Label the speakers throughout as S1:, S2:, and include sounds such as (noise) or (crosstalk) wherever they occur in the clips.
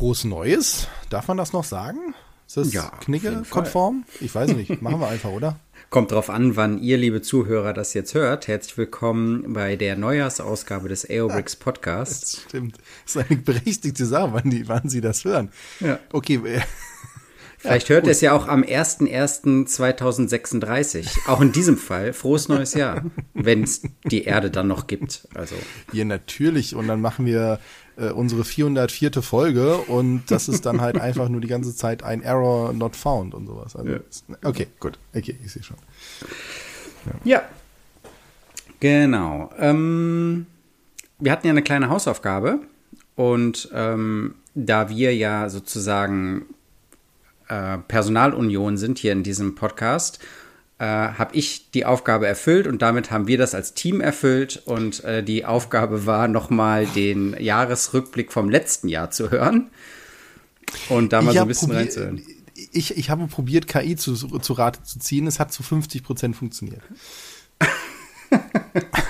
S1: Frohes Neues. Darf man das noch sagen? Ist das ja, Knicke-konform? Ich weiß nicht. Machen wir einfach, oder? (laughs)
S2: Kommt drauf an, wann ihr, liebe Zuhörer, das jetzt hört. Herzlich willkommen bei der Neujahrsausgabe des Aerobricks (laughs) Podcasts.
S1: Das stimmt. Das ist eine berechtigte Sache, wann, die, wann Sie das hören.
S2: Ja. Okay. (laughs) Vielleicht ja, hört ihr es ja auch am 01.01.2036. Auch in diesem Fall frohes neues Jahr, wenn es die Erde dann noch gibt. Also.
S1: Ja, natürlich. Und dann machen wir äh, unsere 404. Folge und das ist dann halt einfach nur die ganze Zeit ein Error not found und sowas. Also, ja. Okay, gut. Okay, ich sehe schon.
S2: Ja. ja. Genau. Ähm, wir hatten ja eine kleine Hausaufgabe und ähm, da wir ja sozusagen äh, Personalunion sind hier in diesem Podcast äh, habe ich die Aufgabe erfüllt und damit haben wir das als Team erfüllt. Und äh, die Aufgabe war, nochmal den Jahresrückblick vom letzten Jahr zu hören und da mal so ein bisschen reinzuhören.
S1: Ich, ich habe probiert, KI zu, zu Rate zu ziehen. Es hat zu 50 Prozent funktioniert. (laughs)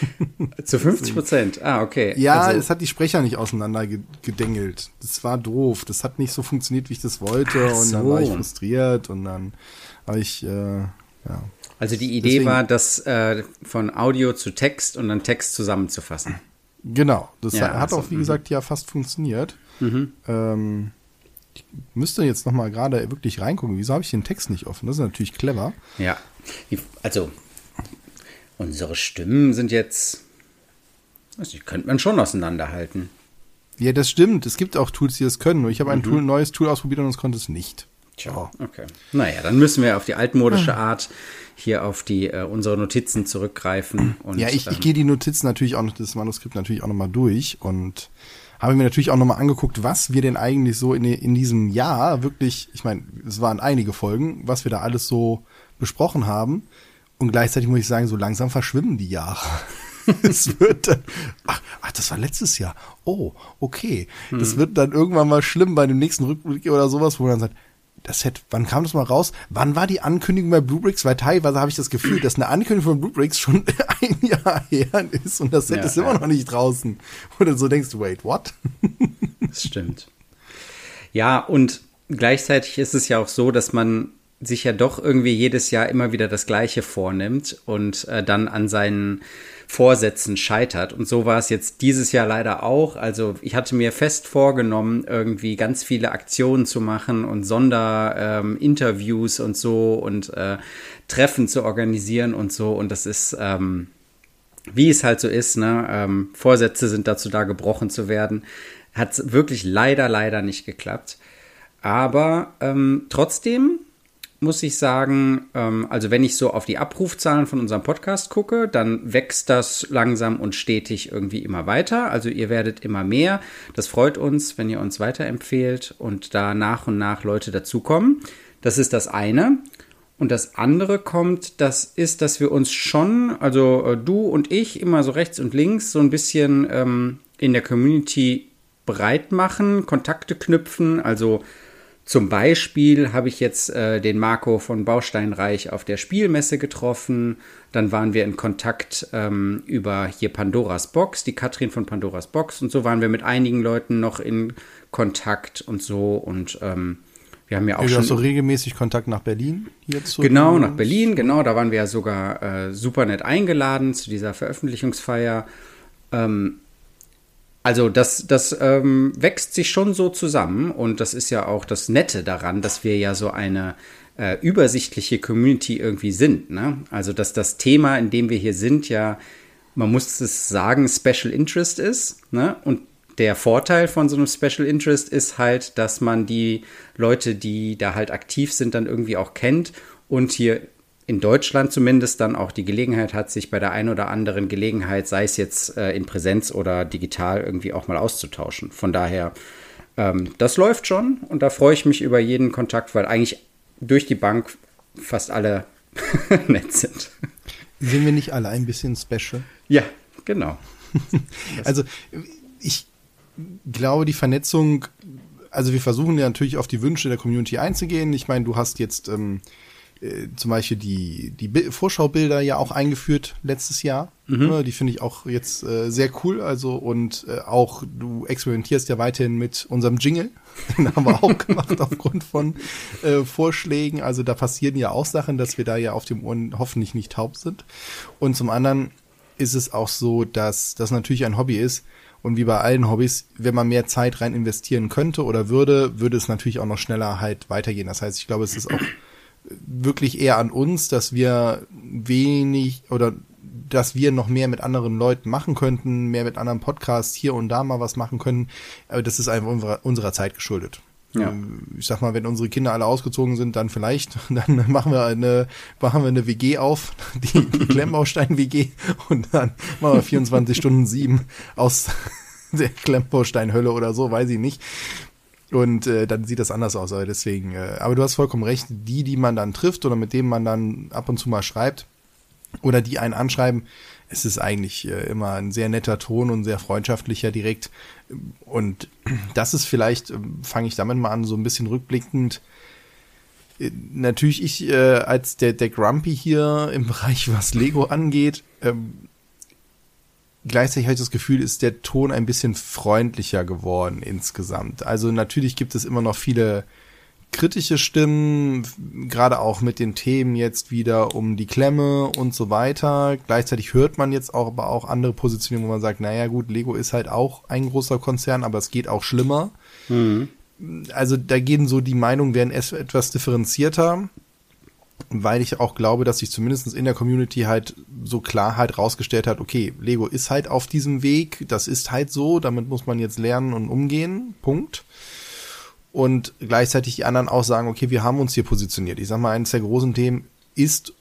S1: (laughs)
S2: zu 50 Prozent? Ah, okay.
S1: Ja, also, es hat die Sprecher nicht auseinander gedengelt. Das war doof. Das hat nicht so funktioniert, wie ich das wollte. So. Und dann war ich frustriert und dann habe ich äh, ja.
S2: Also die Idee Deswegen, war, das äh, von Audio zu Text und dann Text zusammenzufassen.
S1: Genau, das ja, hat also, auch, wie mhm. gesagt, ja fast funktioniert. Mhm. Ähm, ich müsste jetzt noch mal gerade wirklich reingucken. Wieso habe ich den Text nicht offen? Das ist natürlich clever.
S2: Ja, also unsere Stimmen sind jetzt, die könnte man schon auseinanderhalten.
S1: Ja, das stimmt. Es gibt auch Tools, die das können. Nur ich habe ein mhm. Tool, neues Tool ausprobiert und es konnte es nicht.
S2: Tja, okay. Naja, dann müssen wir auf die altmodische ah. Art hier auf die äh, unsere Notizen zurückgreifen.
S1: Und, ja, ich, ähm, ich gehe die Notizen natürlich auch noch, das Manuskript natürlich auch nochmal durch und habe mir natürlich auch nochmal angeguckt, was wir denn eigentlich so in, in diesem Jahr wirklich, ich meine, es waren einige Folgen, was wir da alles so besprochen haben. Und gleichzeitig muss ich sagen, so langsam verschwimmen die Jahre. (laughs) es wird dann, ach, ach, das war letztes Jahr. Oh, okay. Hm. Das wird dann irgendwann mal schlimm bei dem nächsten Rückblick oder sowas, wo man dann sagt, das hätte, wann kam das mal raus? Wann war die Ankündigung bei Bluebricks? Weil teilweise habe ich das Gefühl, dass eine Ankündigung von Bluebricks schon (laughs) ein Jahr her ist und das Set ja, ist immer noch nicht draußen. Und dann so denkst du, wait, what?
S2: Das stimmt. Ja, und gleichzeitig ist es ja auch so, dass man sich ja doch irgendwie jedes Jahr immer wieder das Gleiche vornimmt und äh, dann an seinen Vorsätzen scheitert. Und so war es jetzt dieses Jahr leider auch. Also ich hatte mir fest vorgenommen, irgendwie ganz viele Aktionen zu machen und Sonderinterviews ähm, und so und äh, Treffen zu organisieren und so. Und das ist, ähm, wie es halt so ist, ne? Ähm, Vorsätze sind dazu da, gebrochen zu werden. Hat wirklich leider, leider nicht geklappt. Aber ähm, trotzdem muss ich sagen, ähm, also wenn ich so auf die Abrufzahlen von unserem Podcast gucke, dann wächst das langsam und stetig irgendwie immer weiter. Also ihr werdet immer mehr. Das freut uns, wenn ihr uns weiterempfehlt und da nach und nach Leute dazukommen. Das ist das eine. Und das andere kommt, das ist, dass wir uns schon, also äh, du und ich, immer so rechts und links so ein bisschen ähm, in der Community breit machen, Kontakte knüpfen, also zum Beispiel habe ich jetzt äh, den Marco von Bausteinreich auf der Spielmesse getroffen. Dann waren wir in Kontakt ähm, über hier Pandoras Box, die Katrin von Pandoras Box. Und so waren wir mit einigen Leuten noch in Kontakt und so. Und ähm, wir haben ja auch
S1: du
S2: schon.
S1: hast so regelmäßig Kontakt nach Berlin
S2: jetzt? So genau, nach Berlin, genau. Da waren wir ja sogar äh, super nett eingeladen zu dieser Veröffentlichungsfeier. Ähm, also das, das ähm, wächst sich schon so zusammen und das ist ja auch das Nette daran, dass wir ja so eine äh, übersichtliche Community irgendwie sind. Ne? Also dass das Thema, in dem wir hier sind, ja, man muss es sagen, Special Interest ist. Ne? Und der Vorteil von so einem Special Interest ist halt, dass man die Leute, die da halt aktiv sind, dann irgendwie auch kennt und hier in Deutschland zumindest dann auch die Gelegenheit hat, sich bei der einen oder anderen Gelegenheit, sei es jetzt äh, in Präsenz oder digital, irgendwie auch mal auszutauschen. Von daher, ähm, das läuft schon und da freue ich mich über jeden Kontakt, weil eigentlich durch die Bank fast alle (laughs) nett sind.
S1: Sind wir nicht alle ein bisschen special?
S2: Ja, genau. (laughs)
S1: also ich glaube, die Vernetzung, also wir versuchen ja natürlich auf die Wünsche der Community einzugehen. Ich meine, du hast jetzt ähm, äh, zum Beispiel die, die Vorschaubilder ja auch eingeführt letztes Jahr. Mhm. Die finde ich auch jetzt äh, sehr cool. Also und äh, auch du experimentierst ja weiterhin mit unserem Jingle. (laughs) Den haben wir auch gemacht aufgrund von äh, Vorschlägen. Also da passieren ja auch Sachen, dass wir da ja auf dem Ohren hoffentlich nicht taub sind. Und zum anderen ist es auch so, dass das natürlich ein Hobby ist. Und wie bei allen Hobbys, wenn man mehr Zeit rein investieren könnte oder würde, würde es natürlich auch noch schneller halt weitergehen. Das heißt, ich glaube, es ist auch wirklich eher an uns, dass wir wenig oder dass wir noch mehr mit anderen Leuten machen könnten, mehr mit anderen Podcasts hier und da mal was machen können. Aber das ist einfach unserer, unserer Zeit geschuldet. Ja. Ähm, ich sag mal, wenn unsere Kinder alle ausgezogen sind, dann vielleicht, (laughs) dann machen wir eine, machen wir eine WG auf, (laughs) die, die Klemmbaustein-WG und dann machen wir 24 Stunden sieben aus (laughs) der Klemmbaustein-Hölle oder so, weiß ich nicht. Und äh, dann sieht das anders aus. Aber deswegen, äh, aber du hast vollkommen recht, die, die man dann trifft oder mit denen man dann ab und zu mal schreibt oder die einen anschreiben, es ist eigentlich äh, immer ein sehr netter Ton und sehr freundschaftlicher direkt. Und das ist vielleicht, äh, fange ich damit mal an, so ein bisschen rückblickend. Äh, natürlich ich äh, als der, der Grumpy hier im Bereich, was Lego angeht, ähm, gleichzeitig habe ich das Gefühl, ist der Ton ein bisschen freundlicher geworden insgesamt. Also natürlich gibt es immer noch viele kritische Stimmen, gerade auch mit den Themen jetzt wieder um die Klemme und so weiter. Gleichzeitig hört man jetzt auch aber auch andere Positionen, wo man sagt, naja gut, Lego ist halt auch ein großer Konzern, aber es geht auch schlimmer. Mhm. Also da gehen so die Meinungen werden etwas differenzierter weil ich auch glaube, dass sich zumindest in der Community halt so Klarheit rausgestellt hat, okay, Lego ist halt auf diesem Weg, das ist halt so, damit muss man jetzt lernen und umgehen, Punkt. Und gleichzeitig die anderen auch sagen, okay, wir haben uns hier positioniert. Ich sag mal, eines der großen Themen ist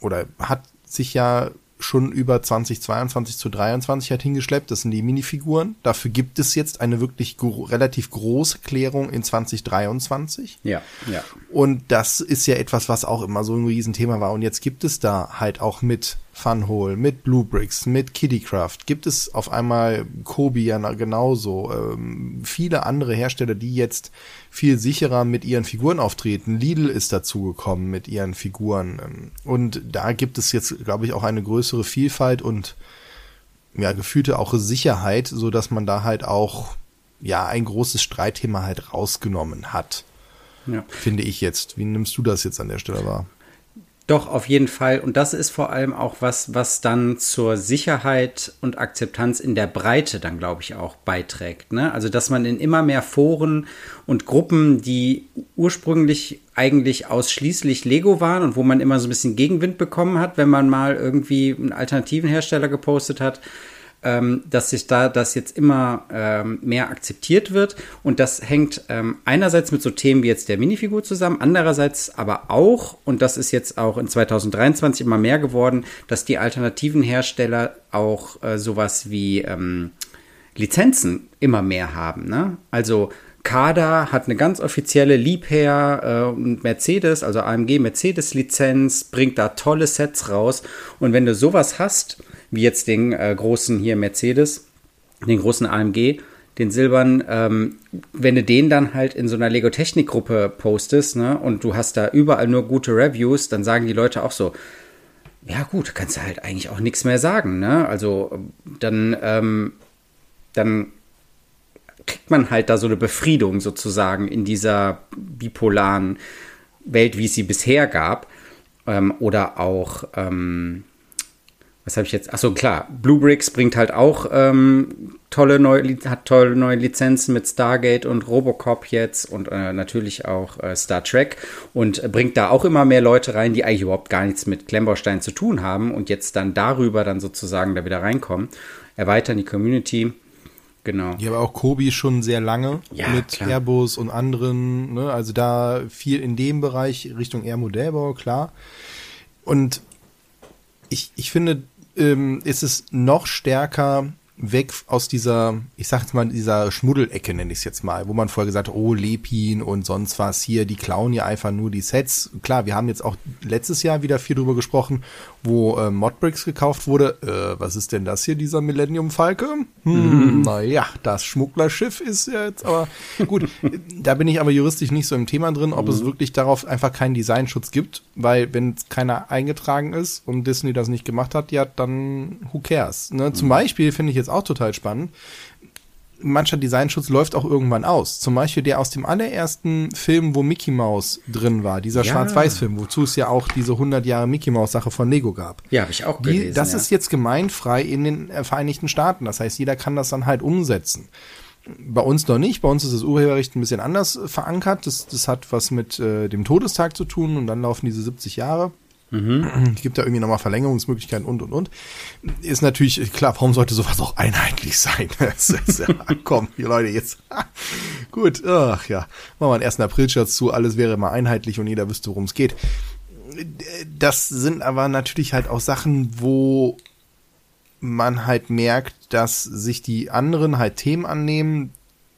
S1: oder hat sich ja schon über 2022 zu 23 hat hingeschleppt. Das sind die Minifiguren. Dafür gibt es jetzt eine wirklich gro relativ große Klärung in 2023.
S2: Ja, ja.
S1: Und das ist ja etwas, was auch immer so ein Riesenthema war. Und jetzt gibt es da halt auch mit Funhole, mit Blue Bricks, mit Kiddycraft, gibt es auf einmal Kobi ja genauso. Ähm, viele andere Hersteller, die jetzt viel sicherer mit ihren Figuren auftreten. Lidl ist dazugekommen mit ihren Figuren. Ähm, und da gibt es jetzt, glaube ich, auch eine größere Vielfalt und ja, gefühlte auch Sicherheit, so dass man da halt auch ja ein großes Streitthema halt rausgenommen hat. Ja. Finde ich jetzt. Wie nimmst du das jetzt an der Stelle wahr?
S2: Doch, auf jeden Fall. Und das ist vor allem auch was, was dann zur Sicherheit und Akzeptanz in der Breite dann, glaube ich, auch beiträgt. Ne? Also, dass man in immer mehr Foren und Gruppen, die ursprünglich eigentlich ausschließlich Lego waren und wo man immer so ein bisschen Gegenwind bekommen hat, wenn man mal irgendwie einen alternativen Hersteller gepostet hat, ähm, dass sich da das jetzt immer ähm, mehr akzeptiert wird. Und das hängt ähm, einerseits mit so Themen wie jetzt der Minifigur zusammen, andererseits aber auch, und das ist jetzt auch in 2023 immer mehr geworden, dass die alternativen Hersteller auch äh, sowas wie ähm, Lizenzen immer mehr haben. Ne? Also Kada hat eine ganz offizielle Liebherr äh, Mercedes, also AMG Mercedes Lizenz, bringt da tolle Sets raus. Und wenn du sowas hast, wie jetzt den äh, großen hier Mercedes, den großen AMG, den Silbern, ähm, wenn du den dann halt in so einer Lego-Technik-Gruppe postest, ne, und du hast da überall nur gute Reviews, dann sagen die Leute auch so, ja gut, kannst du halt eigentlich auch nichts mehr sagen, ne? Also dann, ähm, dann kriegt man halt da so eine Befriedung sozusagen in dieser bipolaren Welt, wie es sie bisher gab. Ähm, oder auch, ähm, was habe ich jetzt? Achso, klar, Bluebricks bringt halt auch ähm, tolle neue, hat tolle neue Lizenzen mit Stargate und Robocop jetzt und äh, natürlich auch äh, Star Trek und bringt da auch immer mehr Leute rein, die eigentlich überhaupt gar nichts mit Klemmbaustein zu tun haben und jetzt dann darüber dann sozusagen da wieder reinkommen, erweitern die Community. Genau.
S1: Ja, aber auch Kobi schon sehr lange ja, mit klar. Airbus und anderen, ne? also da viel in dem Bereich Richtung Air Modellbau, klar. Und ich, ich finde, ähm, ist es noch stärker weg aus dieser, ich sag jetzt mal, dieser Schmuddelecke, nenne ich es jetzt mal, wo man vorher gesagt hat, oh, Lepin und sonst was hier, die klauen ja einfach nur die Sets. Klar, wir haben jetzt auch letztes Jahr wieder viel drüber gesprochen wo äh, Modbricks gekauft wurde. Äh, was ist denn das hier, dieser Millennium Falke? Hm, mhm. Naja, das Schmugglerschiff ist ja jetzt aber (laughs) gut. da bin ich aber juristisch nicht so im Thema drin, ob mhm. es wirklich darauf einfach keinen Designschutz gibt, weil wenn keiner eingetragen ist und Disney das nicht gemacht hat, ja, dann who cares? Ne? Mhm. Zum Beispiel finde ich jetzt auch total spannend mancher Designschutz läuft auch irgendwann aus. Zum Beispiel der aus dem allerersten Film, wo Mickey Mouse drin war, dieser ja. Schwarz-Weiß-Film, wozu es ja auch diese 100 Jahre Mickey Mouse-Sache von Lego gab.
S2: Ja, habe ich auch gelesen.
S1: Die, das
S2: ja.
S1: ist jetzt gemeinfrei in den äh, Vereinigten Staaten. Das heißt, jeder kann das dann halt umsetzen. Bei uns noch nicht. Bei uns ist das Urheberrecht ein bisschen anders verankert. Das, das hat was mit äh, dem Todestag zu tun und dann laufen diese 70 Jahre. Mhm. Gibt da irgendwie nochmal Verlängerungsmöglichkeiten und und und. Ist natürlich klar, warum sollte sowas auch einheitlich sein? (laughs) komm, die Leute, jetzt. (laughs) Gut, ach ja. Machen wir einen 1. April-Scherz zu, alles wäre immer einheitlich und jeder wüsste, worum es geht. Das sind aber natürlich halt auch Sachen, wo man halt merkt, dass sich die anderen halt Themen annehmen,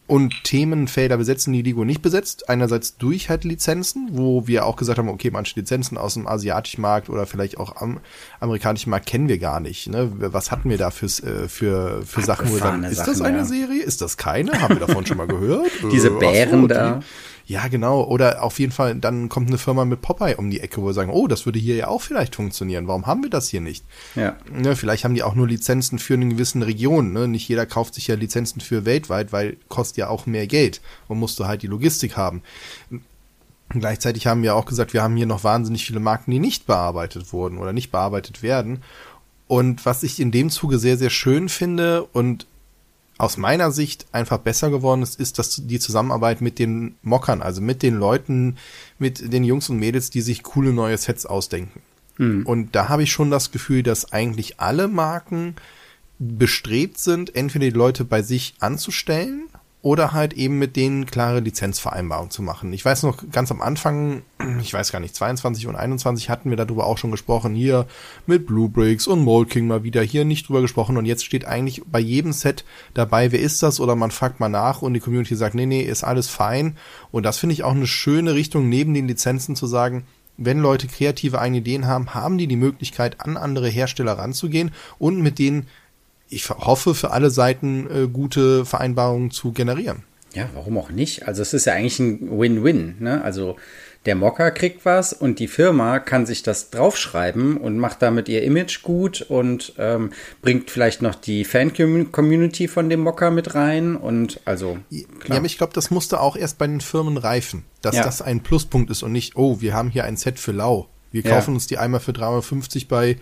S1: und Themenfelder besetzen, die Lego nicht besetzt. Einerseits durch halt Lizenzen, wo wir auch gesagt haben, okay, manche Lizenzen aus dem asiatischen Markt oder vielleicht auch am amerikanischen Markt kennen wir gar nicht. Ne? Was hatten wir da fürs, äh, für, für Sachen? Wo wir sagen, ist das eine ja. Serie? Ist das keine? Haben wir davon schon mal gehört? (laughs)
S2: Diese äh, Bären so, da. Die,
S1: ja, genau. Oder auf jeden Fall, dann kommt eine Firma mit Popeye um die Ecke, wo wir sagen, oh, das würde hier ja auch vielleicht funktionieren. Warum haben wir das hier nicht? Ja. Ne, vielleicht haben die auch nur Lizenzen für eine gewisse Region. Ne? Nicht jeder kauft sich ja Lizenzen für weltweit, weil kostet ja auch mehr Geld und musst du halt die Logistik haben. Gleichzeitig haben wir auch gesagt, wir haben hier noch wahnsinnig viele Marken, die nicht bearbeitet wurden oder nicht bearbeitet werden. Und was ich in dem Zuge sehr, sehr schön finde und aus meiner Sicht einfach besser geworden ist, ist dass die Zusammenarbeit mit den Mockern, also mit den Leuten, mit den Jungs und Mädels, die sich coole neue Sets ausdenken. Mhm. Und da habe ich schon das Gefühl, dass eigentlich alle Marken bestrebt sind, entweder die Leute bei sich anzustellen oder halt eben mit denen klare Lizenzvereinbarungen zu machen. Ich weiß noch ganz am Anfang, ich weiß gar nicht, 22 und 21 hatten wir darüber auch schon gesprochen, hier mit Blue Bricks und Mold King mal wieder hier nicht drüber gesprochen. Und jetzt steht eigentlich bei jedem Set dabei, wer ist das? Oder man fragt mal nach und die Community sagt, nee, nee, ist alles fein. Und das finde ich auch eine schöne Richtung neben den Lizenzen zu sagen, wenn Leute kreative eigene Ideen haben, haben die die Möglichkeit, an andere Hersteller ranzugehen und mit denen ich hoffe, für alle Seiten äh, gute Vereinbarungen zu generieren.
S2: Ja, warum auch nicht? Also es ist ja eigentlich ein Win-Win. Ne? Also der Mocker kriegt was und die Firma kann sich das draufschreiben und macht damit ihr Image gut und ähm, bringt vielleicht noch die Fan-Community von dem Mocker mit rein und also
S1: klar. Ja, aber ich glaube, das musste auch erst bei den Firmen reifen, dass ja. das ein Pluspunkt ist und nicht, oh, wir haben hier ein Set für lau. Wir kaufen ja. uns die einmal für 350 bei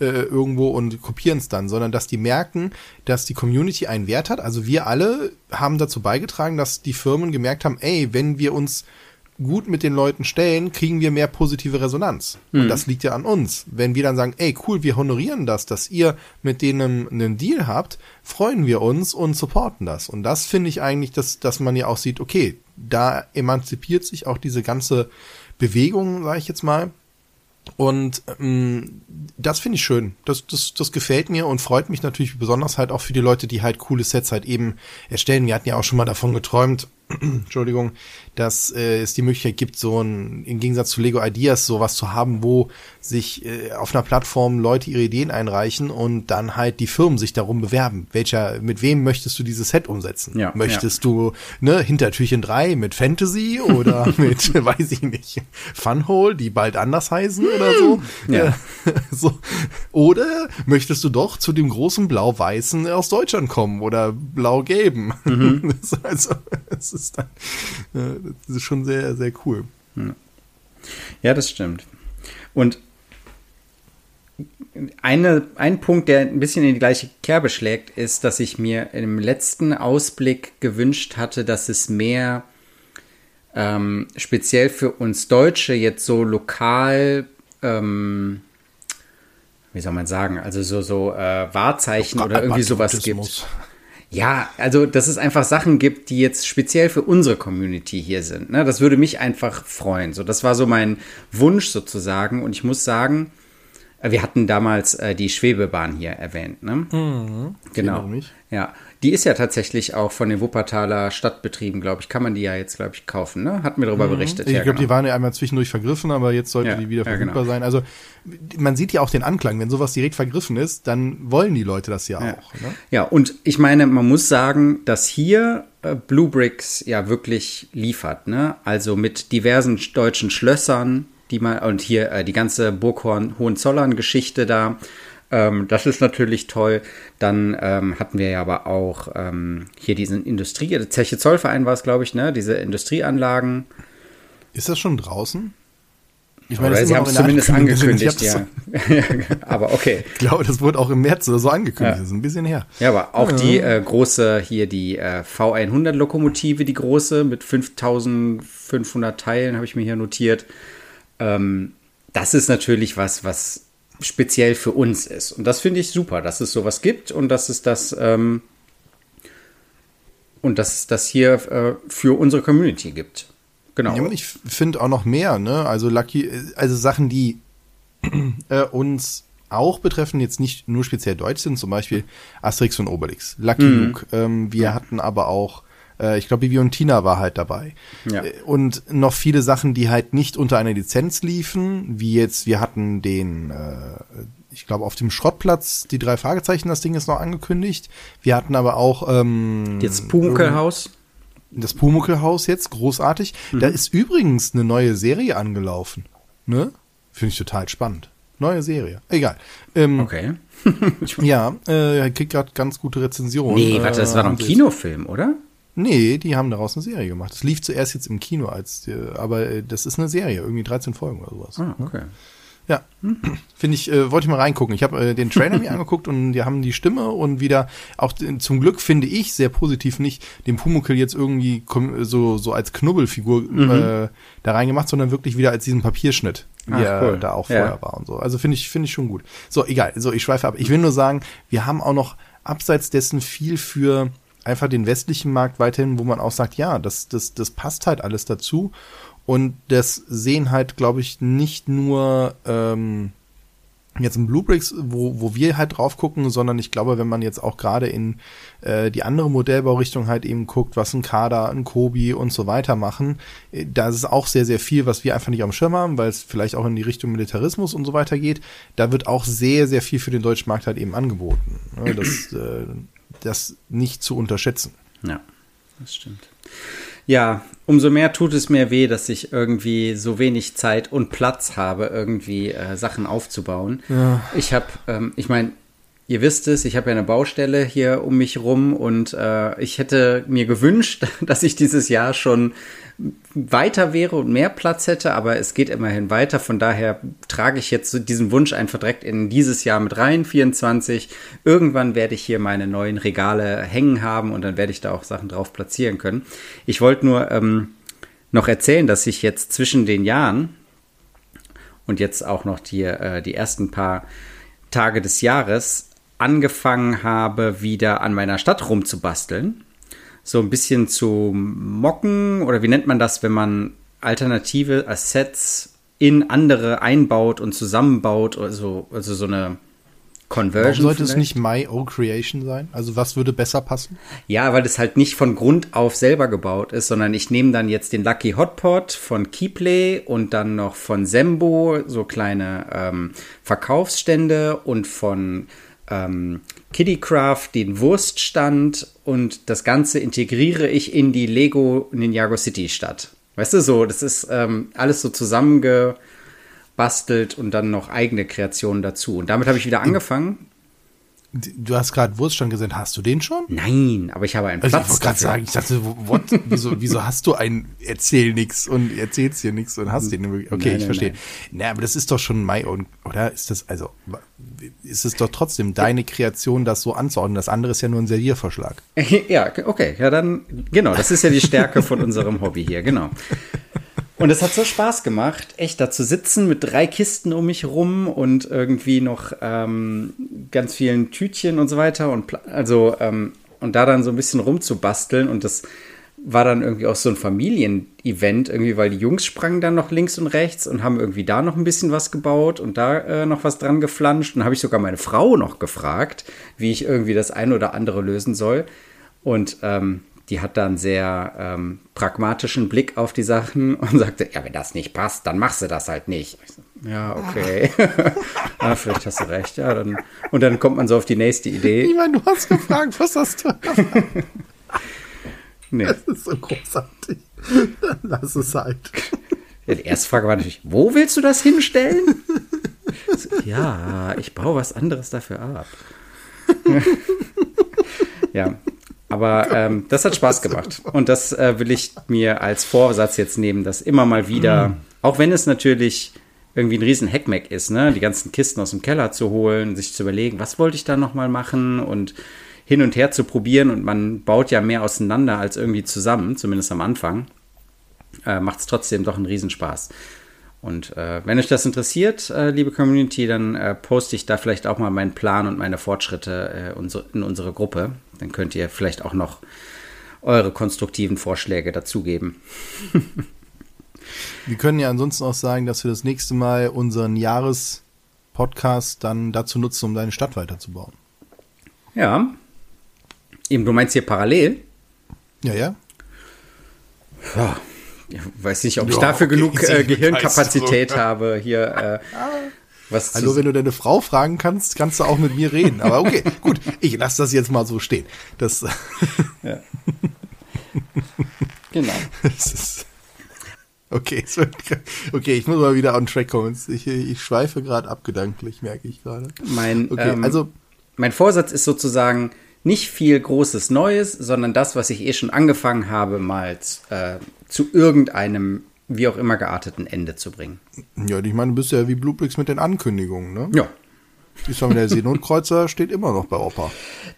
S1: äh, irgendwo und kopieren es dann, sondern dass die merken, dass die Community einen Wert hat. Also wir alle haben dazu beigetragen, dass die Firmen gemerkt haben, ey, wenn wir uns gut mit den Leuten stellen, kriegen wir mehr positive Resonanz. Mhm. Und das liegt ja an uns. Wenn wir dann sagen, ey, cool, wir honorieren das, dass ihr mit denen einen Deal habt, freuen wir uns und supporten das. Und das finde ich eigentlich, dass, dass man ja auch sieht, okay, da emanzipiert sich auch diese ganze Bewegung, sage ich jetzt mal, und ähm, das finde ich schön. Das, das, das gefällt mir und freut mich natürlich besonders halt auch für die Leute, die halt coole Sets halt eben erstellen. Wir hatten ja auch schon mal davon geträumt, (clears throat) Entschuldigung, dass äh, es die Möglichkeit gibt, so ein, im Gegensatz zu Lego Ideas, sowas zu haben, wo sich äh, auf einer Plattform Leute ihre Ideen einreichen und dann halt die Firmen sich darum bewerben. Welcher, mit wem möchtest du dieses Set umsetzen? Ja, möchtest ja. du, ne, Hintertürchen 3 mit Fantasy oder (laughs) mit, (laughs) weiß ich nicht, Funhole, die bald anders heißen oder so? (laughs) Ja. Äh, so. Oder möchtest du doch zu dem großen Blau-Weißen aus Deutschland kommen oder Blau-Gelben? Mhm. also, ist dann, äh, das ist schon sehr, sehr cool.
S2: Ja, das stimmt. Und eine, ein Punkt, der ein bisschen in die gleiche Kerbe schlägt, ist, dass ich mir im letzten Ausblick gewünscht hatte, dass es mehr ähm, speziell für uns Deutsche jetzt so lokal, ähm, wie soll man sagen, also so, so äh, Wahrzeichen oder irgendwie sowas gibt. Ja, also dass es einfach Sachen gibt, die jetzt speziell für unsere Community hier sind. Ne? Das würde mich einfach freuen. So, das war so mein Wunsch sozusagen. Und ich muss sagen, Äh, Wir hatten damals äh, die Schwebebahn hier erwähnt, ne?
S1: Mhm.
S2: genau. Ja, die ist ja tatsächlich auch von den Wuppertaler Stadtbetrieben, glaube ich. Kann man die ja jetzt, glaube ich, kaufen, ne? Hatten wir darüber berichtet.
S1: Ich
S2: ja,
S1: glaube, die
S2: genau.
S1: waren ja einmal zwischendurch vergriffen, aber jetzt sollte
S2: Ja,
S1: die wieder
S2: ja,
S1: verfügbar
S2: genau.
S1: sein. Also man sieht ja auch den Anklang, wenn sowas direkt vergriffen ist, dann wollen die Leute das ja, auch. Ne?
S2: Ja, und ich meine, man muss sagen, dass hier äh, Blue Bricks ja wirklich liefert, ne? Also mit diversen sch- deutschen Schlössern, die man, und hier äh, die ganze Burghorn-Hohenzollern-Geschichte da. Ähm, das ist natürlich toll. Dann ähm, hatten wir ja aber auch ähm, hier diesen Industrie, der Zeche Zollverein war es, glaube ich, ne? Diese Industrieanlagen.
S1: Ist das schon draußen? Ich ist
S2: sie haben es zumindest angekündigt, ja. (laughs) aber okay.
S1: Ich glaube, das wurde auch im März oder so angekündigt.
S2: Ja.
S1: Das ist ein bisschen her.
S2: Ja, aber auch die äh, große, hier die äh, V100-Lokomotive, die große, mit 5500 Teilen, habe ich mir hier notiert. Ähm, das ist natürlich was, was speziell für uns ist. Und das finde ich super, dass es sowas gibt und dass es das, ähm, und dass es das hier äh, für unsere Community gibt. Genau.
S1: Ja, und ich finde auch noch mehr, ne? Also Lucky, also Sachen, die (clears throat) äh, uns auch betreffen, jetzt nicht nur speziell deutsch sind, zum Beispiel Asterix und Obelix, Lucky
S2: Mhm.
S1: Luke. Ähm, wir hatten aber auch, äh, ich glaube, Vivi und Tina war halt dabei.
S2: Ja.
S1: Äh, Und noch viele Sachen, die halt nicht unter einer Lizenz liefen, wie jetzt, wir hatten den, äh, ich glaube, auf dem Schrottplatz, die drei Fragezeichen, das Ding ist noch angekündigt. Wir hatten aber auch ähm,
S2: Jetzt Pumuckl-Haus.
S1: das Pumuckl-Haus jetzt, großartig.
S2: Mhm.
S1: Da ist übrigens eine neue Serie angelaufen. Ne? Finde ich total spannend. Neue Serie. Egal. Ähm,
S2: Okay. (laughs)
S1: Ja, äh, kriegt gerade ganz gute Rezensionen.
S2: Nee, warte, das war doch ein
S1: äh,
S2: Kinofilm, oder?
S1: Nee, die haben daraus eine Serie gemacht. Es lief zuerst jetzt im Kino als, äh, aber äh, das ist eine Serie, irgendwie 13 Folgen oder sowas.
S2: Ah, okay.
S1: Ja, finde ich, äh, wollte ich mal reingucken. Ich habe äh, den Trailer mir (laughs) angeguckt und die haben die Stimme und wieder, auch den- zum Glück finde ich sehr positiv nicht den Pumuckl jetzt irgendwie so, so als Knubbelfigur äh, da reingemacht, sondern wirklich wieder als diesen Papierschnitt, wie
S2: Ach,
S1: er
S2: cool.
S1: da auch
S2: Ja.
S1: vorher war und so. Also finde ich, finde ich schon gut. So, egal. So, ich schweife ab. Ich will nur sagen, wir haben auch noch abseits dessen viel für einfach den westlichen Markt weiterhin, wo man auch sagt, ja, das, das, das passt halt alles dazu. Und das sehen halt, glaube ich, nicht nur ähm, jetzt in Bluebricks, wo, wo wir halt drauf gucken, sondern ich glaube, wenn man jetzt auch gerade in äh, die andere Modellbaurichtung halt eben guckt, was ein Kader, ein Kobi und so weiter machen, äh, da ist auch sehr, sehr viel, was wir einfach nicht am Schirm haben, weil es vielleicht auch in die Richtung Militarismus und so weiter geht. Da wird auch sehr, sehr viel für den deutschen Markt halt eben angeboten. Ne? Das, äh, das nicht zu unterschätzen.
S2: Ja, das stimmt. Ja, umso mehr tut es mir weh, dass ich irgendwie so wenig Zeit und Platz habe, irgendwie äh, Sachen aufzubauen. Ich habe, ähm, ich meine, ihr wisst es, ich habe ja eine Baustelle hier um mich rum und äh, ich hätte mir gewünscht, (laughs) dass ich dieses Jahr schon weiter wäre und mehr Platz hätte, aber es geht immerhin weiter. Von daher trage ich jetzt so diesen Wunsch einfach direkt in dieses Jahr mit rein, 24. Irgendwann werde ich hier meine neuen Regale hängen haben und dann werde ich da auch Sachen drauf platzieren können. Ich wollte nur ähm, noch erzählen, dass ich jetzt zwischen den Jahren und jetzt auch noch die, äh, die ersten paar Tage des Jahres angefangen habe, wieder an meiner Stadt rumzubasteln so ein bisschen zu mocken oder wie nennt man das, wenn man alternative Assets in andere einbaut und zusammenbaut, also, also so eine
S1: Warum
S2: Conversion.
S1: sollte es
S2: vielleicht?
S1: nicht My Own Creation sein? Also was würde besser passen?
S2: Ja, weil es halt nicht von Grund auf selber gebaut ist, sondern ich nehme dann jetzt den Lucky Hotpot von Keyplay und dann noch von Sembo so kleine ähm, Verkaufsstände und von ähm, Kiddycraft den Wurststand und das Ganze integriere ich in die Lego Ninjago City Stadt. Weißt du so, das ist ähm, alles so zusammengebastelt und dann noch eigene Kreationen dazu. Und damit habe ich wieder angefangen.
S1: Du hast gerade Wurststand gesehen. Hast du den schon?
S2: Nein, aber ich habe einen
S1: Also ich
S2: Platz.
S1: wollte gerade sagen, ich dachte, what? (laughs) wieso, wieso hast du einen Erzähl nix und erzählst hier nix und hast den? Okay,
S2: Nein,
S1: ich
S2: nein,
S1: verstehe.
S2: nein.
S1: Na, aber das ist doch schon my own, oder? Ist das also ist es doch trotzdem deine Kreation, das so anzuordnen? Das andere ist ja nur ein Serviervorschlag. (laughs)
S2: Ja, okay, ja dann, genau, das ist ja die Stärke von unserem Hobby hier, genau. Und es hat so Spaß gemacht, echt da zu sitzen mit drei Kisten um mich rum und irgendwie noch ähm, ganz vielen Tütchen und so weiter und also ähm, und da dann so ein bisschen rumzubasteln und das war dann irgendwie auch so ein Familienevent, irgendwie, weil die Jungs sprangen dann noch links und rechts und haben irgendwie da noch ein bisschen was gebaut und da äh, noch was dran geflanscht. Und habe ich sogar meine Frau noch gefragt, wie ich irgendwie das ein oder andere lösen soll. Und ähm, die hat dann sehr ähm, pragmatischen Blick auf die Sachen (laughs) und sagte, ja, wenn das nicht passt, dann machst du das halt nicht. So, ja, okay. ah, (laughs) vielleicht hast du recht, ja. Dann, und dann kommt man so auf die nächste Idee.
S1: Ich meine, du hast gefragt, was hast du? (laughs)
S2: Nee.
S1: Das ist so großartig. Dann (laughs) lass es halt.
S2: Ja, die erste Frage war natürlich, wo willst du das hinstellen? So, ja, ich baue was anderes dafür ab. ja, aber ähm, das hat Spaß gemacht. Und das äh, will ich mir als Vorsatz jetzt nehmen, dass immer mal wieder, auch wenn es natürlich irgendwie ein riesen Hackmack ist, ne, die ganzen Kisten aus dem Keller zu holen, sich zu überlegen, was wollte ich da nochmal machen und hin und her zu probieren und man baut ja mehr auseinander als irgendwie zusammen, zumindest am Anfang, äh, macht es trotzdem doch einen Riesenspaß. Und äh, wenn euch das interessiert, äh, liebe Community, dann äh, poste ich da vielleicht auch mal meinen Plan und meine Fortschritte äh, unser, in unsere Gruppe. Dann könnt ihr vielleicht auch noch eure konstruktiven Vorschläge dazugeben. (laughs)
S1: Wir können ja ansonsten auch sagen, dass wir das nächste Mal unseren Jahrespodcast dann dazu nutzen, um deine Stadt weiterzubauen.
S2: Ja, Eben, du meinst hier parallel?
S1: Ja, ja.
S2: Ja, ich weiß nicht, ob ich
S1: Ja,
S2: dafür
S1: okay,
S2: genug äh, Gehirnkapazität habe, hier äh, (laughs) was
S1: Hallo, wenn du deine Frau fragen kannst, kannst du auch mit mir reden. Aber okay, (laughs) gut, ich lasse das jetzt mal so stehen. Das,
S2: Genau. (laughs)
S1: das ist. Okay, okay, ich muss mal wieder on track kommen. Ich, ich schweife gerade ab, gedanklich, merke ich gerade.
S2: Mein,
S1: Okay,
S2: ähm,
S1: also,
S2: mein Vorsatz ist sozusagen nicht viel Großes Neues, sondern das, was ich eh schon angefangen habe, mal äh, zu irgendeinem, wie auch immer gearteten Ende zu bringen.
S1: ja, ich meine, du bist ja wie Bluebricks mit den Ankündigungen, ne?
S2: Ja,
S1: Ich sag mal, der Seenotkreuzer (laughs) steht immer noch bei Opa.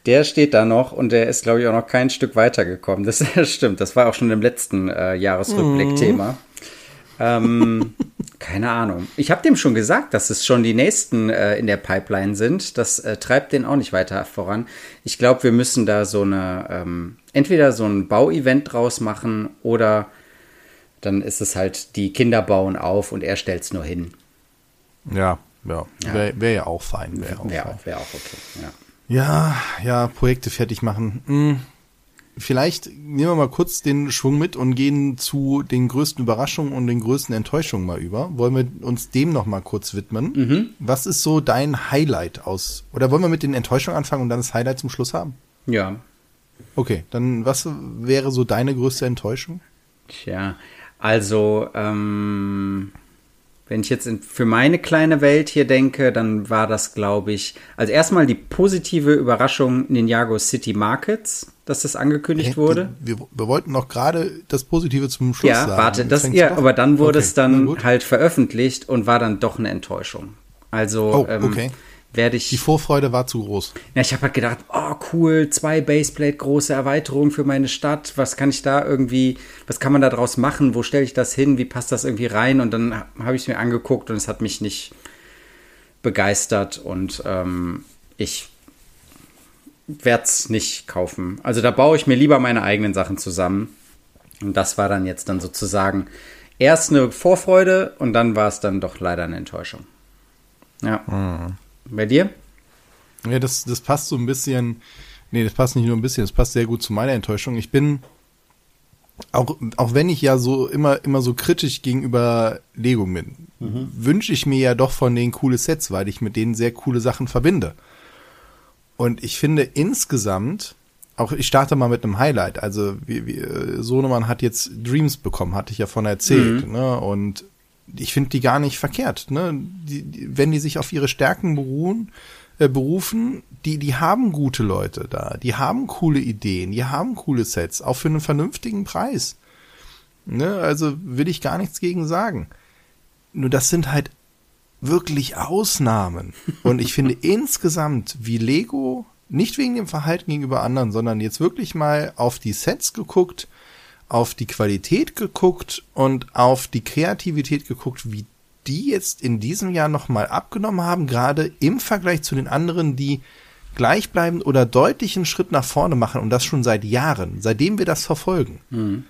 S2: der steht da noch und der ist, glaube ich, auch noch kein Stück weitergekommen. Das, das (laughs) stimmt, das war auch schon im letzten äh, Jahresrückblick-Thema. Ähm, (laughs) keine Ahnung. Ich habe dem schon gesagt, dass es schon die nächsten äh, in der Pipeline sind. Das äh, treibt den auch nicht weiter voran. Ich glaube, wir müssen da so eine, ähm, entweder so ein Bauevent draus machen oder dann ist es halt, die Kinder bauen auf und er stellt es nur hin.
S1: Ja, ja.
S2: Ja.
S1: Wäre wär ja auch fein. Wäre auch
S2: auch, wär auch okay. Ja.
S1: Ja, ja, Projekte fertig machen. Hm. Vielleicht nehmen wir mal kurz den Schwung mit und gehen zu den größten Überraschungen und den größten Enttäuschungen mal über. Wollen wir uns dem noch mal kurz widmen? Was ist so dein Highlight aus? Oder wollen wir mit den Enttäuschungen anfangen und dann das Highlight zum Schluss haben?
S2: ja.
S1: Okay, dann was wäre so deine größte Enttäuschung?
S2: Tja, also, ähm, wenn ich jetzt für meine kleine Welt hier denke, dann war das, glaube ich, also erstmal die positive Überraschung Ninjago City Markets, dass das angekündigt
S1: Hä?
S2: wurde.
S1: Wir, wir wollten noch gerade das Positive zum Schluss
S2: Ja,
S1: sagen.
S2: warte, das, ja,
S1: doch-
S2: aber dann wurde
S1: Okay,
S2: es dann halt veröffentlicht und war dann doch eine Enttäuschung. Also,
S1: Oh,
S2: ähm,
S1: okay.
S2: werde ich.
S1: Die Vorfreude war zu groß.
S2: Ja, ich habe halt gedacht, oh cool, zwei Baseplate, große Erweiterungen für meine Stadt. Was kann ich da irgendwie, was kann man da draus machen? Wo stelle ich das hin? Wie passt das irgendwie rein? Und dann habe ich es mir angeguckt und es hat mich nicht begeistert und ähm, ich werde es nicht kaufen. Also da baue ich mir lieber meine eigenen Sachen zusammen. Und das war dann jetzt dann sozusagen erst eine Vorfreude und dann war es dann doch leider eine Enttäuschung. Ja. Bei dir?
S1: Ja, das, das passt so ein bisschen. Nee, das passt nicht nur ein bisschen, das passt sehr gut zu meiner Enttäuschung. Ich bin, auch, auch wenn ich ja so immer, immer so kritisch gegenüber Lego bin, wünsche ich mir ja doch von denen coole Sets, weil ich mit denen sehr coole Sachen verbinde. Und ich finde insgesamt, auch ich starte mal mit einem Highlight. Also wie, wie, äh, Sohnemann hat jetzt Dreams bekommen, hatte ich ja von erzählt. Ne? Und ich finde die gar nicht verkehrt. Ne? Die, die, wenn die sich auf ihre Stärken beruhen, äh, berufen, die, die haben gute Leute da, die haben coole Ideen, die haben coole Sets, auch für einen vernünftigen Preis. Ne? Also will ich gar nichts gegen sagen. Nur das sind halt wirklich Ausnahmen. Und ich finde insgesamt, wie Lego, nicht wegen dem Verhalten gegenüber anderen, sondern jetzt wirklich mal auf die Sets geguckt, auf die Qualität geguckt und auf die Kreativität geguckt, wie die jetzt in diesem Jahr nochmal abgenommen haben, gerade im Vergleich zu den anderen, die gleichbleibend oder deutlichen Schritt nach vorne machen und das schon seit Jahren, seitdem wir das verfolgen. Mhm.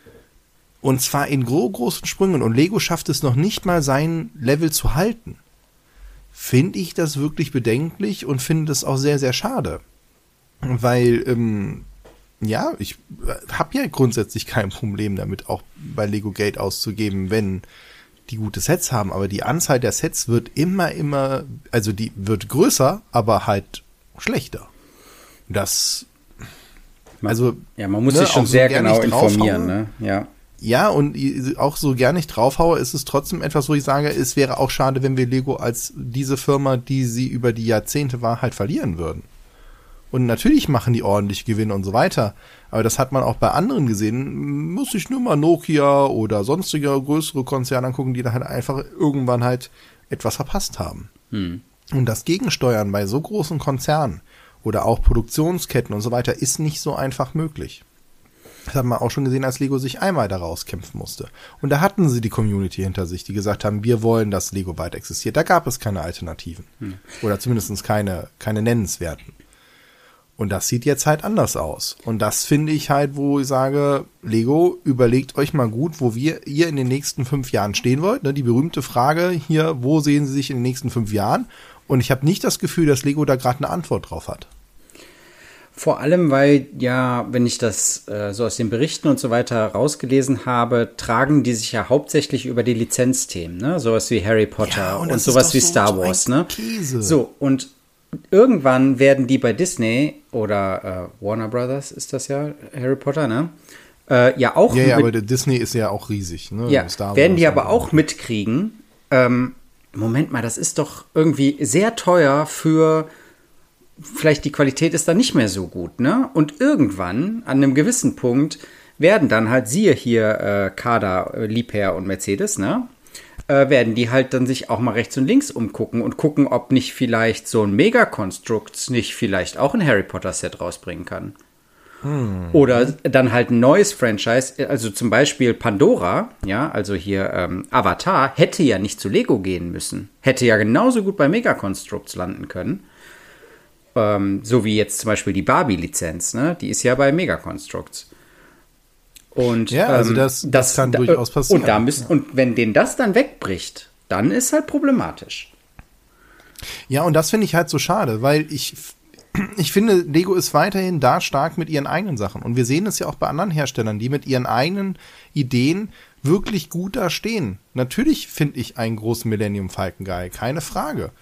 S1: Und zwar in gro großen Sprüngen und Lego schafft es noch nicht mal sein Level zu halten. Finde ich das wirklich bedenklich und finde es auch sehr, sehr schade. Weil, ähm, ja, ich äh, habe ja grundsätzlich kein Problem damit, auch bei Lego Geld auszugeben, wenn die gute Sets haben, aber die Anzahl der Sets wird immer, immer, also die wird größer, aber halt schlechter. Das,
S2: also. Ja, man muss ne, sich schon so sehr genau informieren, ne? Ja.
S1: Ja, und auch so gar nicht draufhaue, ist es trotzdem etwas, wo ich sage, es wäre auch schade, wenn wir Lego als diese Firma, die sie über die Jahrzehnte war, halt verlieren würden. Und natürlich machen die ordentlich Gewinne und so weiter. Aber das hat man auch bei anderen gesehen. Muss ich nur mal Nokia oder sonstige größere Konzerne angucken, die da halt einfach irgendwann halt etwas verpasst haben. Hm. Und das Gegensteuern bei so großen Konzernen oder auch Produktionsketten und so weiter ist nicht so einfach möglich. Das hat man auch schon gesehen, als Lego sich einmal daraus kämpfen musste. Und da hatten sie die Community hinter sich, die gesagt haben, wir wollen, dass Lego weit existiert. Da gab es keine Alternativen. Hm. Oder zumindest keine, keine nennenswerten. Und das sieht jetzt halt anders aus. Und das finde ich halt, wo ich sage, Lego, überlegt euch mal gut, wo wir ihr in den nächsten fünf Jahren stehen wollt. Ne, die berühmte Frage hier, wo sehen Sie sich in den nächsten fünf Jahren? Und ich habe nicht das Gefühl, dass Lego da gerade eine Antwort drauf hat.
S2: Vor allem, weil ja, wenn ich das äh, so aus den Berichten und so weiter rausgelesen habe, tragen die sich ja hauptsächlich über die Lizenzthemen, ne? Sowas wie Harry Potter ja, und, und sowas wie so Star Wars, ne? Käse. So, und irgendwann werden die bei Disney oder äh, Warner Brothers ist das ja, Harry Potter, ne? Äh, ja, auch.
S1: Ja, ja, aber Disney ist ja auch riesig, ne?
S2: Ja, werden die aber auch mitkriegen. Ähm, Moment mal, das ist doch irgendwie sehr teuer für. Vielleicht die Qualität ist da nicht mehr so gut, ne? Und irgendwann, an einem gewissen Punkt, werden dann halt, siehe hier äh, Kader, äh, Liebherr und Mercedes, ne? äh, werden die halt dann sich auch mal rechts und links umgucken und gucken, ob nicht vielleicht so ein Mega-Constructs nicht vielleicht auch ein Harry Potter-Set rausbringen kann. Hm. Oder dann halt ein neues Franchise, also zum Beispiel Pandora, ja, also hier ähm, Avatar, hätte ja nicht zu Lego gehen müssen. Hätte ja genauso gut bei Mega Constructs landen können. Ähm, so wie jetzt zum Beispiel die Barbie-Lizenz, ne? Die ist ja bei Mega Constructs. Und
S1: ja, also das, ähm, das, das kann da, durchaus passieren.
S2: Und, da müssen, und wenn denen das dann wegbricht, dann ist halt problematisch.
S1: Ja, und das finde ich halt so schade, weil ich, ich finde, Lego ist weiterhin da stark mit ihren eigenen Sachen. Und wir sehen es ja auch bei anderen Herstellern, die mit ihren eigenen Ideen wirklich gut da stehen. Natürlich finde ich einen großen Millennium Falcon geil, keine Frage.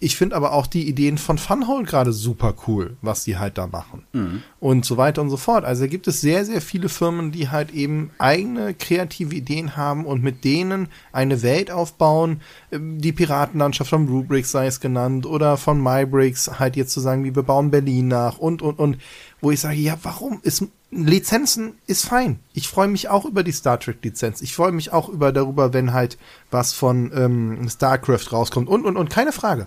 S1: Ich finde aber auch die Ideen von Funhole gerade super cool, was die halt da machen. Mhm. Und so weiter und so fort. Also gibt es sehr, sehr viele Firmen, die halt eben eigene kreative Ideen haben und mit denen eine Welt aufbauen. Ähm, die Piratenlandschaft von Rubrix sei es genannt oder von MyBricks halt jetzt zu sagen, wie wir bauen Berlin nach und, und, und. Wo ich sage, ja, warum ist Lizenzen ist fein. Ich freue mich auch über die Star Trek Lizenz. Ich freue mich auch über darüber, wenn halt was von ähm, StarCraft rauskommt und und und keine Frage.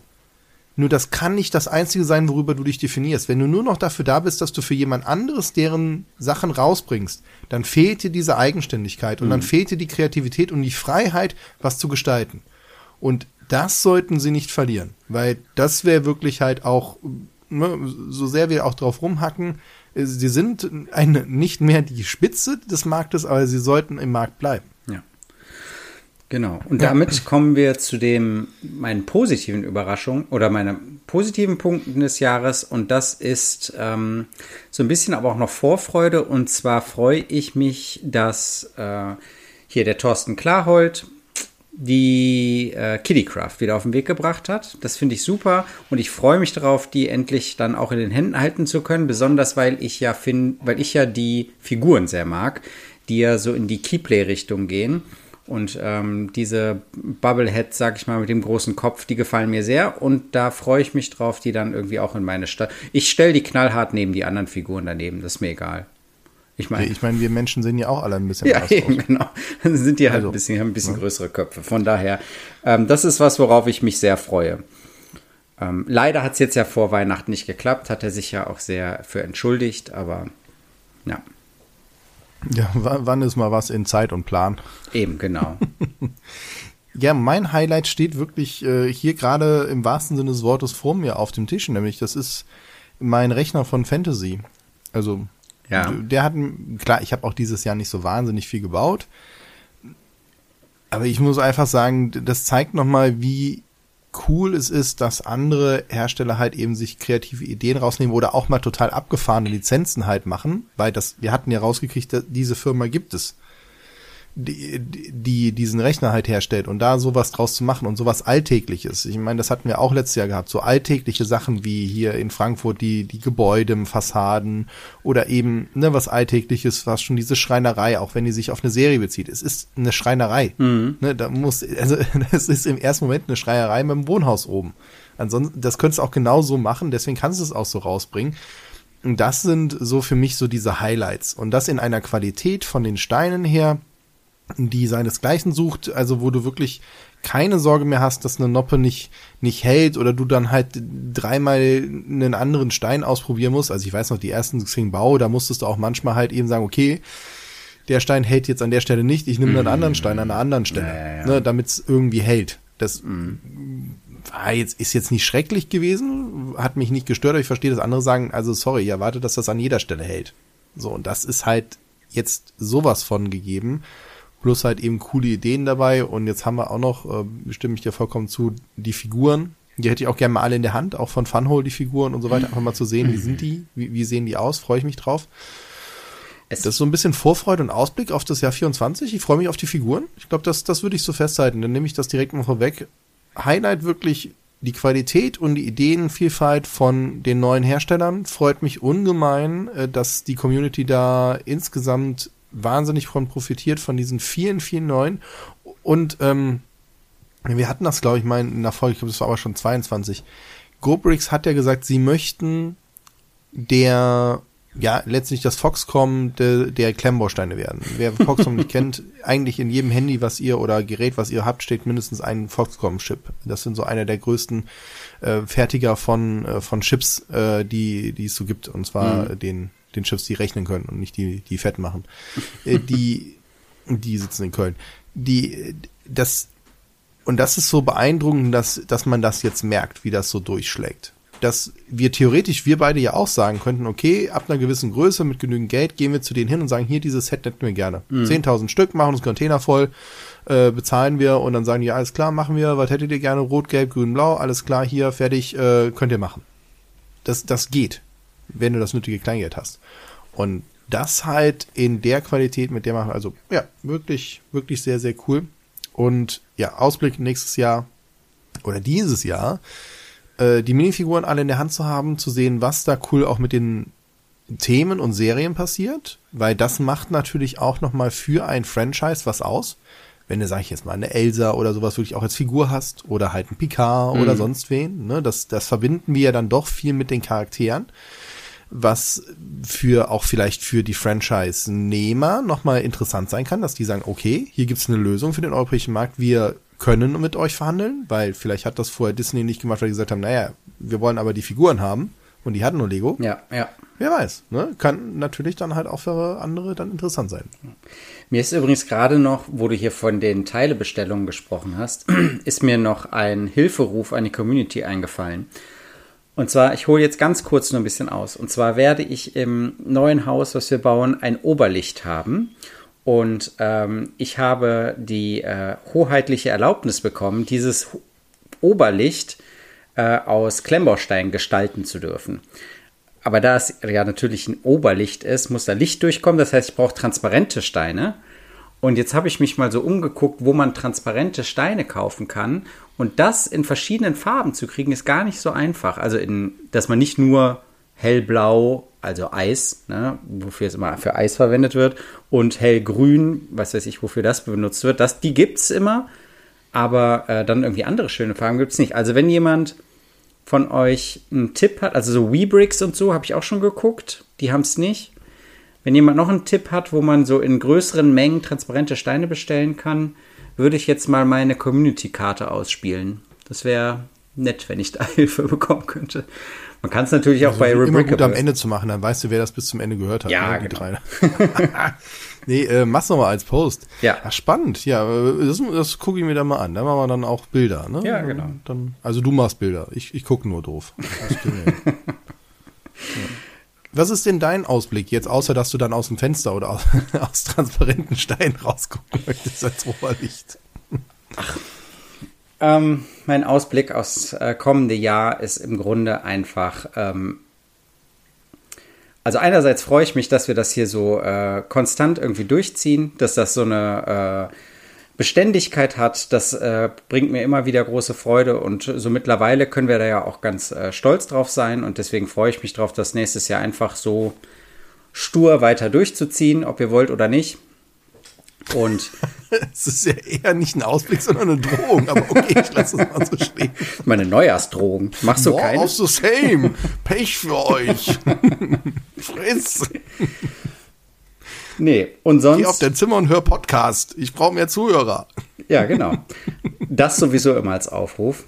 S1: Nur das kann nicht das Einzige sein, worüber du dich definierst. Wenn du nur noch dafür da bist, dass du für jemand anderes deren Sachen rausbringst, dann fehlt dir diese Eigenständigkeit und mhm. dann fehlt dir die Kreativität und die Freiheit, was zu gestalten. Und das sollten sie nicht verlieren, weil das wäre wirklich halt auch, ne, so sehr wir auch drauf rumhacken, sie sind eine, nicht mehr die Spitze des Marktes, aber sie sollten im Markt bleiben.
S2: Genau. Und damit kommen wir zu dem meinen positiven Überraschungen oder meinen positiven Punkten des Jahres. Und das ist ähm, so ein bisschen aber auch noch Vorfreude. Und zwar freue ich mich, dass äh, hier der Thorsten Klarhold die äh, Kittycraft wieder auf den Weg gebracht hat. Das finde ich super und ich freue mich darauf, die endlich dann auch in den Händen halten zu können, besonders weil ich ja finde, weil ich ja die Figuren sehr mag, die ja so in die Keyplay-Richtung gehen. Und ähm, diese Bubbleheads, sag ich mal, mit dem großen Kopf, die gefallen mir sehr. Und da freue ich mich drauf, die dann irgendwie auch in meine Stadt. Ich stelle die knallhart neben die anderen Figuren daneben, das ist mir egal.
S1: Ich meine, ich mein, wir Menschen sehen ja auch alle ein bisschen
S2: ja, (laughs) eben, genau. Dann sind die halt also, ein bisschen, haben ein bisschen ja. größere Köpfe. Von daher, ähm, das ist was, worauf ich mich sehr freue. Ähm, leider hat es jetzt ja vor Weihnachten nicht geklappt, hat er sich ja auch sehr für entschuldigt, aber ja.
S1: Ja, wann ist mal was in Zeit und Plan?
S2: Eben, genau. (laughs)
S1: ja, mein Highlight steht wirklich äh, hier gerade im wahrsten Sinne des Wortes vor mir auf dem Tisch, nämlich das ist mein Rechner von Fantasy. Also
S2: Ja.
S1: der hat, klar, ich habe auch dieses Jahr nicht so wahnsinnig viel gebaut. Aber ich muss einfach sagen, das zeigt nochmal, wie cool es ist, dass andere Hersteller halt eben sich kreative Ideen rausnehmen oder auch mal total abgefahrene Lizenzen halt machen, weil das, wir hatten ja rausgekriegt, diese Firma gibt es, die, die diesen Rechner halt herstellt und da sowas draus zu machen und sowas Alltägliches. Ich meine, das hatten wir auch letztes Jahr gehabt, so alltägliche Sachen wie hier in Frankfurt die, die Gebäude, Fassaden oder eben ne, was Alltägliches, was schon diese Schreinerei, auch wenn die sich auf eine Serie bezieht. Es ist eine Schreinerei. Ne, da muss, also (laughs) es ist im ersten Moment eine Schreierei mit dem Wohnhaus oben. Ansonsten, das könntest du auch genau so machen, deswegen kannst du es auch so rausbringen. Und das sind so für mich so diese Highlights. Und das in einer Qualität von den Steinen her, die seinesgleichen sucht, also wo du wirklich keine Sorge mehr hast, dass eine Noppe nicht, nicht hält oder du dann halt dreimal einen anderen Stein ausprobieren musst. Also ich weiß noch, die ersten Xing-Bau, da musstest du auch manchmal halt eben sagen, okay, der Stein hält jetzt an der Stelle nicht, ich nehme einen anderen Stein an einer anderen Stelle,
S2: Ja, ja, ja.
S1: Ne, damit es irgendwie hält. Das war jetzt, ist jetzt nicht schrecklich gewesen, hat mich nicht gestört, aber ich verstehe, dass andere sagen, also sorry, ich erwarte, dass das an jeder Stelle hält. So, und das ist halt jetzt sowas von gegeben. Plus halt eben coole Ideen dabei. Und jetzt haben wir auch noch, äh, stimme ich dir vollkommen zu, die Figuren. Die hätte ich auch gerne mal alle in der Hand, auch von Funhole die Figuren und so weiter, einfach mal zu sehen, wie sind die, wie, wie sehen die aus, freue ich mich drauf.
S2: Es-
S1: das ist so ein bisschen Vorfreude und Ausblick auf das Jahr 24. Ich freue mich auf die Figuren. Ich glaube, das, das würde ich so festhalten. Dann nehme ich das direkt mal vorweg. Highlight wirklich die Qualität und die Ideenvielfalt von den neuen Herstellern. Freut mich ungemein, äh, dass die Community da insgesamt wahnsinnig von profitiert, von diesen vielen, vielen neuen. Und ähm, wir hatten das, glaube ich, mal in der Folge, ich glaube, das war aber schon 22. GoBricks hat ja gesagt, sie möchten der, ja, letztlich das Foxcom der, der Klemmbausteine werden. Wer (laughs) Foxcom nicht kennt, eigentlich in jedem Handy, was ihr oder Gerät, was ihr habt, steht mindestens ein Foxcom-Chip. Das sind so einer der größten äh, Fertiger von, äh, von Chips, äh, die, die es so gibt. Und zwar äh, den, den Chips, die rechnen können und nicht die, die fett machen. äh, die, die sitzen in Köln. Die, das, und das ist so beeindruckend, dass, dass man das jetzt merkt, wie das so durchschlägt. Dass wir theoretisch, wir beide ja auch sagen könnten, okay, ab einer gewissen Größe mit genügend Geld gehen wir zu denen hin und sagen, hier, dieses Set hätten wir gerne. 10.000 Stück, machen uns Container voll, äh, bezahlen wir und dann sagen die, ja, alles klar, machen wir, was hättet ihr gerne? Rot, Gelb, Grün, Blau, alles klar, hier, fertig, äh, könnt ihr machen. Das, das geht, wenn du das nötige Kleingeld hast. Und das halt in der Qualität, mit der man, also ja, wirklich, wirklich sehr, sehr cool. Und ja, Ausblick nächstes Jahr oder dieses Jahr, äh, die Minifiguren alle in der Hand zu haben, zu sehen, was da cool auch mit den Themen und Serien passiert, weil das macht natürlich auch nochmal für ein Franchise was aus. Wenn du, sag ich jetzt mal, eine Elsa oder sowas wirklich auch als Figur hast oder halt ein Picard oder sonst wen, ne, das, das verbinden wir ja dann doch viel mit den Charakteren was für auch vielleicht für die Franchise-Nehmer nochmal interessant sein kann, dass die sagen, okay, hier gibt's eine Lösung für den europäischen Markt, wir können mit euch verhandeln, weil vielleicht hat das vorher Disney nicht gemacht, weil die gesagt haben, naja, wir wollen aber die Figuren haben und die hatten nur Lego.
S2: Ja, ja.
S1: Wer weiß, ne? Kann natürlich dann halt auch für andere dann interessant sein.
S2: Mir ist übrigens gerade noch, wo du hier von den Teilebestellungen gesprochen hast, (clears throat) ist mir noch ein Hilferuf an die Community eingefallen. Und zwar, ich hole jetzt ganz kurz nur ein bisschen aus. Und zwar werde ich im neuen Haus, was wir bauen, ein Oberlicht haben. Und ähm, ich habe die äh, hoheitliche Erlaubnis bekommen, dieses Oberlicht äh, aus Klemmbaustein gestalten zu dürfen. Aber da es ja natürlich ein Oberlicht ist, muss da Licht durchkommen. Das heißt, ich brauche transparente Steine. Und jetzt habe ich mich mal so umgeguckt, wo man transparente Steine kaufen kann. Und das in verschiedenen Farben zu kriegen, ist gar nicht so einfach. Also, in, dass man nicht nur hellblau, also Eis, ne, wofür es immer für Eis verwendet wird, und hellgrün, was weiß ich, wofür das benutzt wird, das, die gibt es immer. Aber äh, dann irgendwie andere schöne Farben gibt es nicht. Also, wenn jemand von euch einen Tipp hat, also so Webricks und so, habe ich auch schon geguckt, die haben es nicht. Wenn jemand noch einen Tipp hat, wo man so in größeren Mengen transparente Steine bestellen kann, würde ich jetzt mal meine Community-Karte ausspielen. Das wäre nett, wenn ich da (laughs) Hilfe bekommen könnte. Man kann es natürlich auch bei
S1: Also immer gut am. Ende zu machen, dann weißt du, wer das bis zum Ende gehört hat.
S2: Ja,
S1: ne,
S2: genau.
S1: drei. (laughs) nee, äh, mach's noch mal als Post.
S2: Ja.
S1: Ach, spannend. Ja, äh, das, das gucke ich mir dann mal an. Da machen wir dann auch Bilder, ne?
S2: Ja, genau.
S1: Dann, also du machst Bilder. Ich, ich gucke nur doof. Hin. (laughs) Was ist denn dein Ausblick jetzt, außer dass du dann aus dem Fenster oder aus, (laughs) aus transparenten Steinen rausgucken möchtest als Rohrlicht?
S2: Ach, ähm, mein Ausblick aufs äh, kommende Jahr ist im Grunde einfach. Ähm, also einerseits freue ich mich, dass wir das hier so äh, konstant irgendwie durchziehen, dass das so eine äh, Beständigkeit hat. Das äh, bringt mir immer wieder große Freude und so mittlerweile können wir da ja auch ganz äh, stolz drauf sein und deswegen freue ich mich drauf, das nächstes Jahr einfach so stur weiter durchzuziehen, ob ihr wollt oder nicht. Und (laughs)
S1: es ist ja eher nicht ein Ausblick, sondern eine Drohung. Aber okay, ich lasse es mal so stehen. (laughs)
S2: Meine Neujahrsdrohung. Machst du keine?
S1: of the same. Pech für euch. (laughs) Friss.
S2: Nee, und sonst. Geh
S1: auf dein Zimmer und hör Podcast. Ich brauche mehr Zuhörer.
S2: Ja, genau. Das sowieso immer als Aufruf.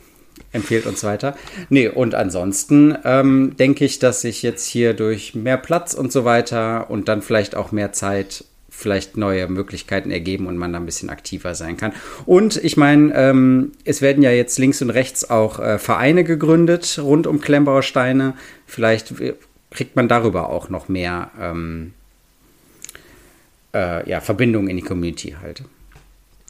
S2: Empfehlt uns weiter. Nee, und ansonsten ähm, denke ich, dass ich jetzt hier durch mehr Platz und so weiter und dann vielleicht auch mehr Zeit vielleicht neue Möglichkeiten ergeben und man da ein bisschen aktiver sein kann. Und ich meine, ähm, es werden ja jetzt links und rechts auch äh, Vereine gegründet rund um Klemmbauer Steine. Vielleicht kriegt man darüber auch noch mehr ähm, äh, ja, Verbindungen in die Community halt.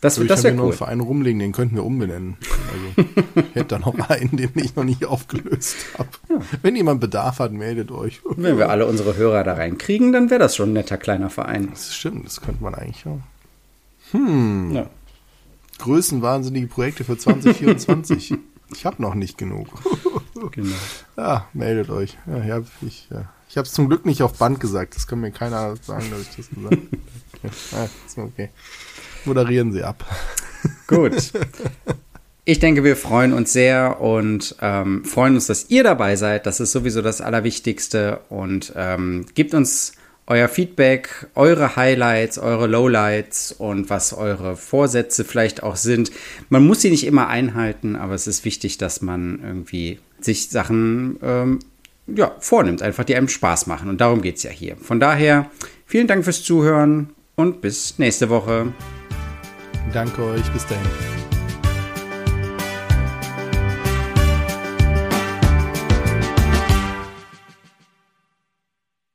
S1: Das, also das wäre cool. noch einen Verein rumlegen, den könnten wir umbenennen. Also, ich hätte da noch (laughs) einen, den ich noch nicht aufgelöst habe. Ja. Wenn jemand Bedarf hat, meldet euch.
S2: Wenn wir alle unsere Hörer da reinkriegen, dann wäre das schon ein netter kleiner Verein.
S1: Das stimmt, das könnte man eigentlich auch. Hm. Ja. Größenwahnsinnige Projekte für 2024. (laughs) ich habe noch nicht genug. genau. (laughs) Ja, meldet euch. Ja, ich ich, ja. Ich es zum Glück nicht auf Band gesagt. Das kann mir keiner sagen, dass ich das gesagt habe. Okay. (laughs) Ah, ist okay moderieren Sie ab.
S2: Gut. (laughs) Ich denke, wir freuen uns sehr und ähm, freuen uns, dass ihr dabei seid. Das ist sowieso das Allerwichtigste. Und ähm, gebt uns euer Feedback, eure Highlights, eure Lowlights und was eure Vorsätze vielleicht auch sind. Man muss sie nicht immer einhalten, aber es ist wichtig, dass man irgendwie sich Sachen ähm, ja, vornimmt, einfach die einem Spaß machen. Und darum geht es ja hier. Von daher, vielen Dank fürs Zuhören und bis nächste Woche.
S1: Danke euch. Bis dahin.